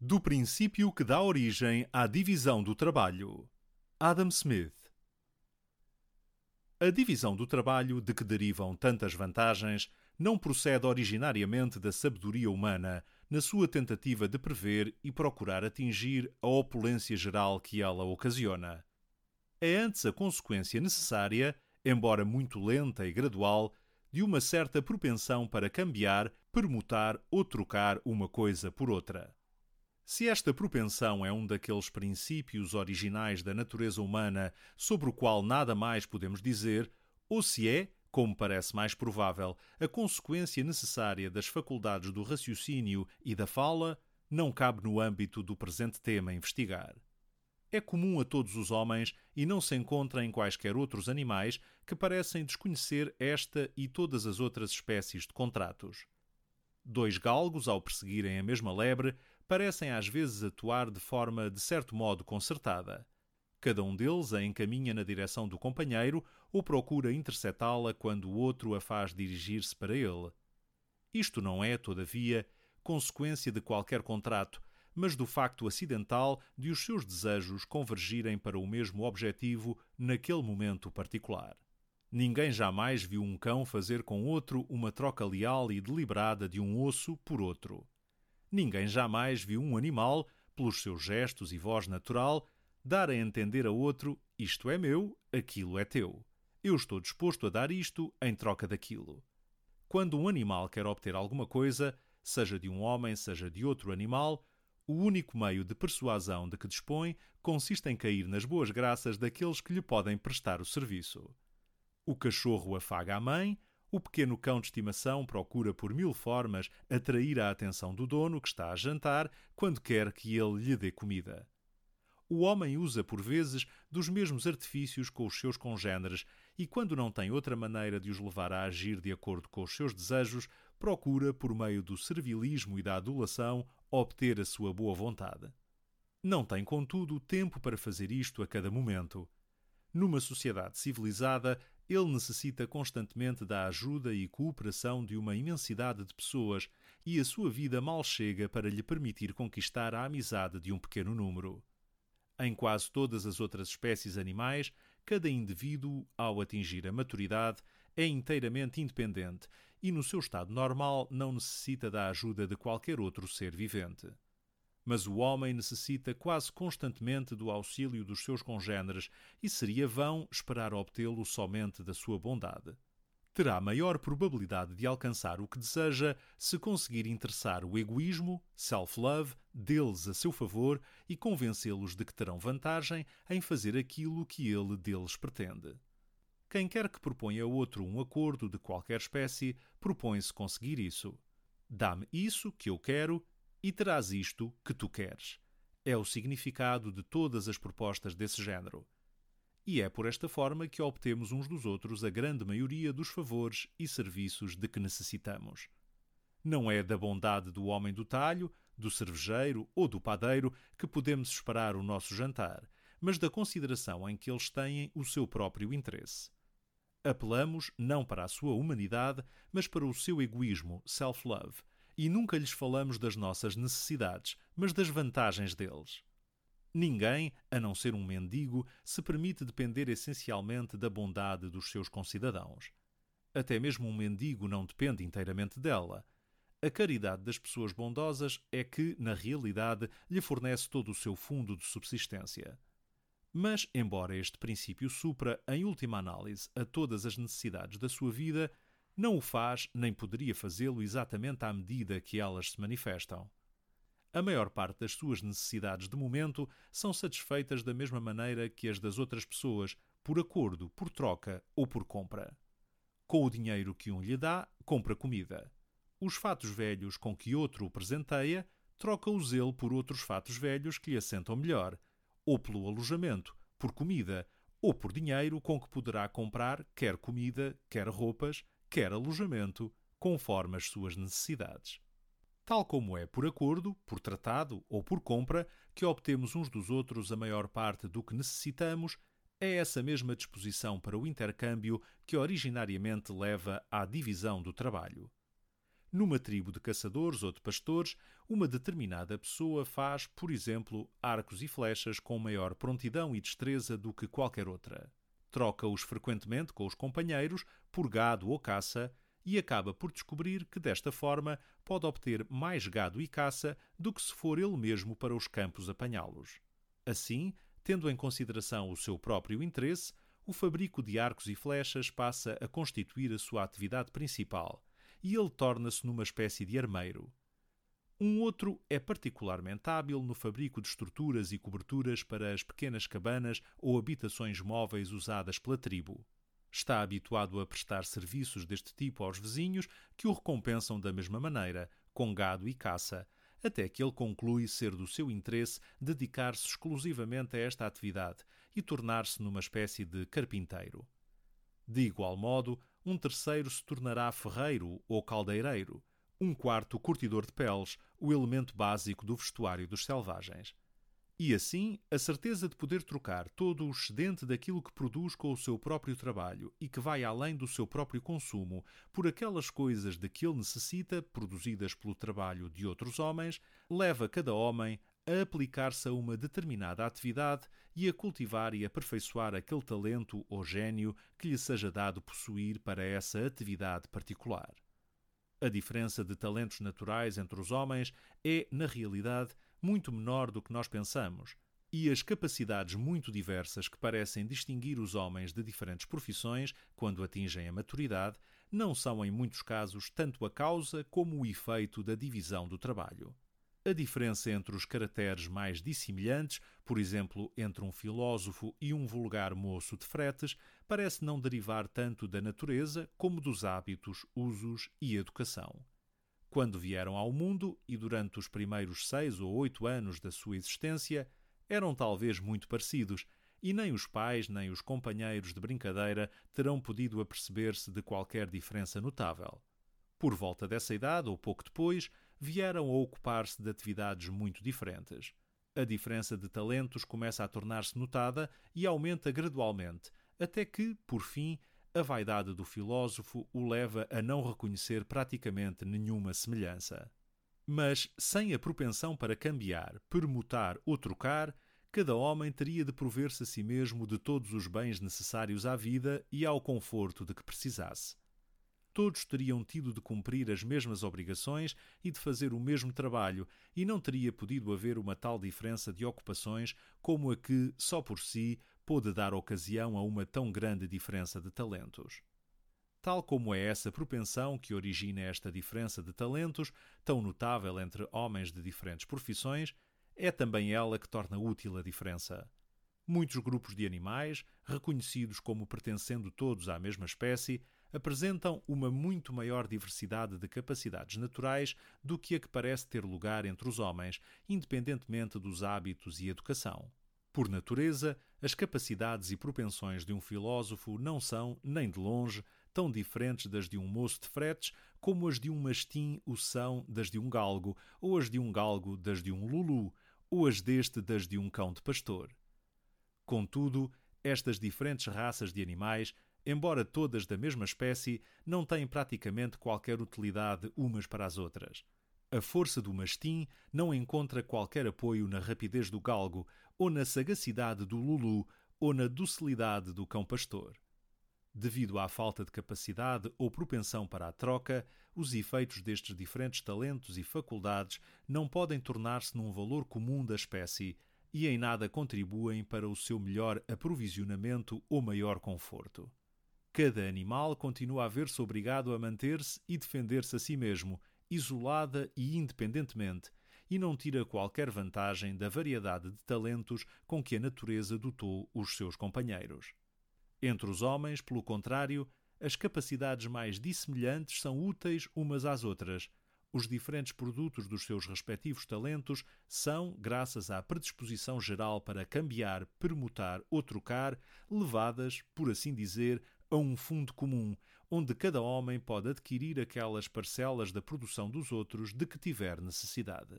Do princípio que dá origem à divisão do trabalho. Adam Smith. A divisão do trabalho, de que derivam tantas vantagens, não procede originariamente da sabedoria humana, na sua tentativa de prever e procurar atingir a opulência geral que ela ocasiona. É antes a consequência necessária, embora muito lenta e gradual, de uma certa propensão para cambiar, permutar ou trocar uma coisa por outra. Se esta propensão é um daqueles princípios originais da natureza humana sobre o qual nada mais podemos dizer, ou se é, como parece mais provável, a consequência necessária das faculdades do raciocínio e da fala, não cabe no âmbito do presente tema investigar. É comum a todos os homens e não se encontra em quaisquer outros animais que parecem desconhecer esta e todas as outras espécies de contratos. Dois galgos, ao perseguirem a mesma lebre, parecem às vezes atuar de forma de certo modo concertada. Cada um deles a encaminha na direção do companheiro ou procura interceptá-la quando o outro a faz dirigir-se para ele. Isto não é, todavia, consequência de qualquer contrato, mas do facto acidental de os seus desejos convergirem para o mesmo objetivo naquele momento particular. Ninguém jamais viu um cão fazer com outro uma troca leal e deliberada de um osso por outro. Ninguém jamais viu um animal, pelos seus gestos e voz natural, dar a entender a outro: isto é meu, aquilo é teu. Eu estou disposto a dar isto em troca daquilo. Quando um animal quer obter alguma coisa, seja de um homem, seja de outro animal, o único meio de persuasão de que dispõe consiste em cair nas boas graças daqueles que lhe podem prestar o serviço. O cachorro afaga a mãe, o pequeno cão de estimação procura por mil formas atrair a atenção do dono que está a jantar quando quer que ele lhe dê comida. O homem usa por vezes dos mesmos artifícios com os seus congêneres e, quando não tem outra maneira de os levar a agir de acordo com os seus desejos, procura, por meio do servilismo e da adulação, obter a sua boa vontade. Não tem, contudo, tempo para fazer isto a cada momento. Numa sociedade civilizada, ele necessita constantemente da ajuda e cooperação de uma imensidade de pessoas e a sua vida mal chega para lhe permitir conquistar a amizade de um pequeno número. Em quase todas as outras espécies animais, cada indivíduo, ao atingir a maturidade, é inteiramente independente e, no seu estado normal, não necessita da ajuda de qualquer outro ser vivente. Mas o homem necessita quase constantemente do auxílio dos seus congêneres e seria vão esperar obtê-lo somente da sua bondade. Terá maior probabilidade de alcançar o que deseja se conseguir interessar o egoísmo, self-love, deles a seu favor e convencê-los de que terão vantagem em fazer aquilo que ele deles pretende. Quem quer que proponha a outro um acordo de qualquer espécie, propõe-se conseguir isso. Dá-me isso que eu quero e terás isto que tu queres. É o significado de todas as propostas desse género. E é por esta forma que obtemos uns dos outros a grande maioria dos favores e serviços de que necessitamos. Não é da bondade do homem do talho, do cervejeiro ou do padeiro que podemos esperar o nosso jantar, mas da consideração em que eles têm o seu próprio interesse. Apelamos não para a sua humanidade, mas para o seu egoísmo, self-love, e nunca lhes falamos das nossas necessidades, mas das vantagens deles. Ninguém, a não ser um mendigo, se permite depender essencialmente da bondade dos seus concidadãos. Até mesmo um mendigo não depende inteiramente dela. A caridade das pessoas bondosas é que, na realidade, lhe fornece todo o seu fundo de subsistência. Mas, embora este princípio supra, em última análise, a todas as necessidades da sua vida, não o faz nem poderia fazê-lo exatamente à medida que elas se manifestam. A maior parte das suas necessidades de momento são satisfeitas da mesma maneira que as das outras pessoas, por acordo, por troca ou por compra. Com o dinheiro que um lhe dá, compra comida. Os fatos velhos com que outro o presenteia, troca-os ele por outros fatos velhos que lhe assentam melhor, ou pelo alojamento, por comida, ou por dinheiro com que poderá comprar quer comida, quer roupas, quer alojamento, conforme as suas necessidades. Tal como é por acordo, por tratado ou por compra que obtemos uns dos outros a maior parte do que necessitamos, é essa mesma disposição para o intercâmbio que originariamente leva à divisão do trabalho. Numa tribo de caçadores ou de pastores, uma determinada pessoa faz, por exemplo, arcos e flechas com maior prontidão e destreza do que qualquer outra. Troca-os frequentemente com os companheiros por gado ou caça e acaba por descobrir que desta forma pode obter mais gado e caça do que se for ele mesmo para os campos apanhá-los. Assim, tendo em consideração o seu próprio interesse, o fabrico de arcos e flechas passa a constituir a sua atividade principal e ele torna-se numa espécie de armeiro. Um outro é particularmente hábil no fabrico de estruturas e coberturas para as pequenas cabanas ou habitações móveis usadas pela tribo. Está habituado a prestar serviços deste tipo aos vizinhos, que o recompensam da mesma maneira, com gado e caça, até que ele conclui ser do seu interesse dedicar-se exclusivamente a esta atividade e tornar-se numa espécie de carpinteiro. De igual modo, um terceiro se tornará ferreiro ou caldeireiro, um quarto curtidor de peles, o elemento básico do vestuário dos selvagens. E assim, a certeza de poder trocar todo o excedente daquilo que produz com o seu próprio trabalho e que vai além do seu próprio consumo por aquelas coisas de que ele necessita, produzidas pelo trabalho de outros homens, leva cada homem a aplicar-se a uma determinada atividade e a cultivar e aperfeiçoar aquele talento ou gênio que lhe seja dado possuir para essa atividade particular. A diferença de talentos naturais entre os homens é, na realidade, muito menor do que nós pensamos, e as capacidades muito diversas que parecem distinguir os homens de diferentes profissões quando atingem a maturidade não são, em muitos casos, tanto a causa como o efeito da divisão do trabalho. A diferença entre os caracteres mais dissemelhantes, por exemplo, entre um filósofo e um vulgar moço de fretes, parece não derivar tanto da natureza como dos hábitos, usos e educação. Quando vieram ao mundo e durante os primeiros seis ou oito anos da sua existência, eram talvez muito parecidos, e nem os pais nem os companheiros de brincadeira terão podido aperceber-se de qualquer diferença notável. Por volta dessa idade, ou pouco depois, vieram a ocupar-se de atividades muito diferentes. A diferença de talentos começa a tornar-se notada e aumenta gradualmente, até que, por fim, a vaidade do filósofo o leva a não reconhecer praticamente nenhuma semelhança. Mas, sem a propensão para cambiar, permutar ou trocar, cada homem teria de prover-se a si mesmo de todos os bens necessários à vida e ao conforto de que precisasse. Todos teriam tido de cumprir as mesmas obrigações e de fazer o mesmo trabalho, e não teria podido haver uma tal diferença de ocupações como a que, só por si, pôde dar ocasião a uma tão grande diferença de talentos. Tal como é essa propensão que origina esta diferença de talentos, tão notável entre homens de diferentes profissões, é também ela que torna útil a diferença. Muitos grupos de animais, reconhecidos como pertencendo todos à mesma espécie, apresentam uma muito maior diversidade de capacidades naturais do que a que parece ter lugar entre os homens, independentemente dos hábitos e educação. Por natureza, as capacidades e propensões de um filósofo não são, nem de longe, tão diferentes das de um moço de fretes como as de um mastim o são das de um galgo, ou as de um galgo das de um lulu, ou as deste das de um cão de pastor. Contudo, estas diferentes raças de animais, embora todas da mesma espécie, não têm praticamente qualquer utilidade umas para as outras. A força do mastim não encontra qualquer apoio na rapidez do galgo, ou na sagacidade do lulu, ou na docilidade do cão pastor. Devido à falta de capacidade ou propensão para a troca, os efeitos destes diferentes talentos e faculdades não podem tornar-se num valor comum da espécie e em nada contribuem para o seu melhor aprovisionamento ou maior conforto. Cada animal continua a ver-se obrigado a manter-se e defender-se a si mesmo, isolada e independentemente, e não tira qualquer vantagem da variedade de talentos com que a natureza dotou os seus companheiros. Entre os homens, pelo contrário, as capacidades mais dissemelhantes são úteis umas às outras. Os diferentes produtos dos seus respectivos talentos são, graças à predisposição geral para cambiar, permutar ou trocar, levadas, por assim dizer, a um fundo comum, onde cada homem pode adquirir aquelas parcelas da produção dos outros de que tiver necessidade.